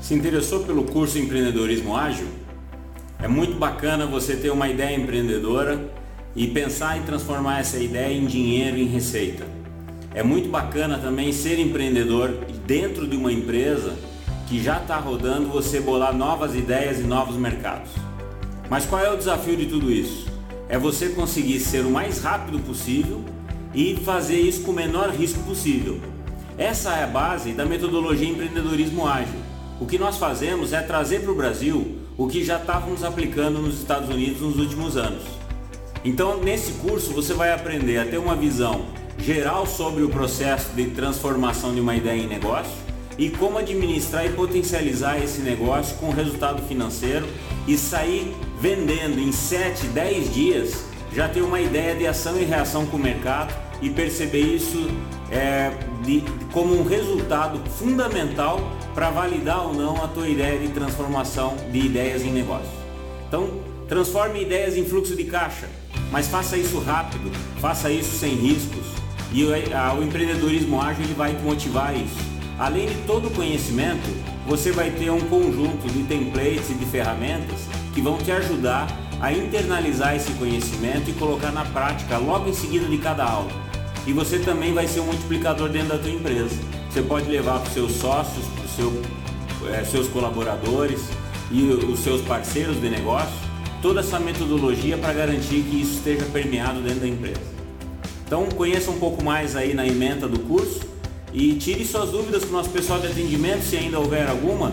Se interessou pelo curso Empreendedorismo Ágil? É muito bacana você ter uma ideia empreendedora e pensar em transformar essa ideia em dinheiro, em receita. É muito bacana também ser empreendedor dentro de uma empresa que já está rodando, você bolar novas ideias e novos mercados. Mas qual é o desafio de tudo isso? É você conseguir ser o mais rápido possível e fazer isso com o menor risco possível. Essa é a base da metodologia empreendedorismo ágil. O que nós fazemos é trazer para o Brasil o que já estávamos aplicando nos Estados Unidos nos últimos anos. Então, nesse curso, você vai aprender a ter uma visão geral sobre o processo de transformação de uma ideia em negócio e como administrar e potencializar esse negócio com resultado financeiro e sair vendendo em 7, 10 dias, já ter uma ideia de ação e reação com o mercado e perceber isso é, de, como um resultado fundamental para validar ou não a tua ideia de transformação de ideias em negócio. Então, transforme ideias em fluxo de caixa, mas faça isso rápido, faça isso sem riscos. E o, a, o empreendedorismo ágil ele vai te motivar a isso. Além de todo o conhecimento, você vai ter um conjunto de templates e de ferramentas que vão te ajudar a internalizar esse conhecimento e colocar na prática logo em seguida de cada aula. E você também vai ser um multiplicador dentro da tua empresa. Você pode levar para os seus sócios, para os seu, é, seus colaboradores e os seus parceiros de negócio toda essa metodologia para garantir que isso esteja permeado dentro da empresa. Então conheça um pouco mais aí na ementa do curso e tire suas dúvidas com o nosso pessoal de atendimento se ainda houver alguma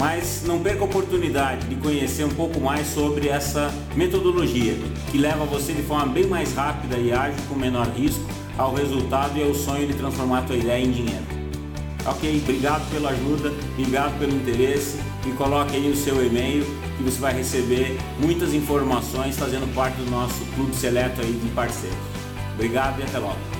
mas não perca a oportunidade de conhecer um pouco mais sobre essa metodologia que leva você de forma bem mais rápida e ágil, com menor risco, ao resultado e ao sonho de transformar a tua ideia em dinheiro. Ok, obrigado pela ajuda, obrigado pelo interesse e coloque aí o seu e-mail que você vai receber muitas informações fazendo parte do nosso clube seleto aí de parceiros. Obrigado e até logo.